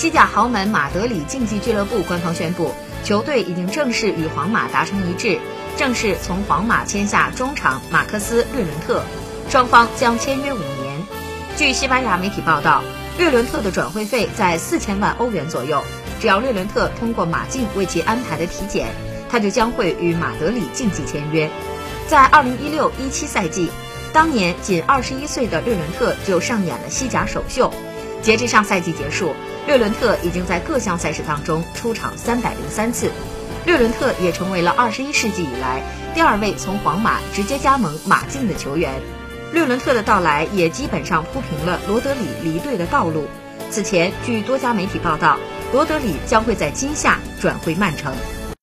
西甲豪门马德里竞技俱乐部官方宣布，球队已经正式与皇马达成一致，正式从皇马签下中场马克斯·略伦特，双方将签约五年。据西班牙媒体报道，略伦特的转会费在四千万欧元左右，只要略伦特通过马竞为其安排的体检，他就将会与马德里竞技签约。在二零一六一七赛季，当年仅二十一岁的略伦特就上演了西甲首秀。截至上赛季结束，略伦特已经在各项赛事当中出场三百零三次。略伦特也成为了二十一世纪以来第二位从皇马直接加盟马竞的球员。略伦特的到来也基本上铺平了罗德里离队的道路。此前，据多家媒体报道，罗德里将会在今夏转会曼城。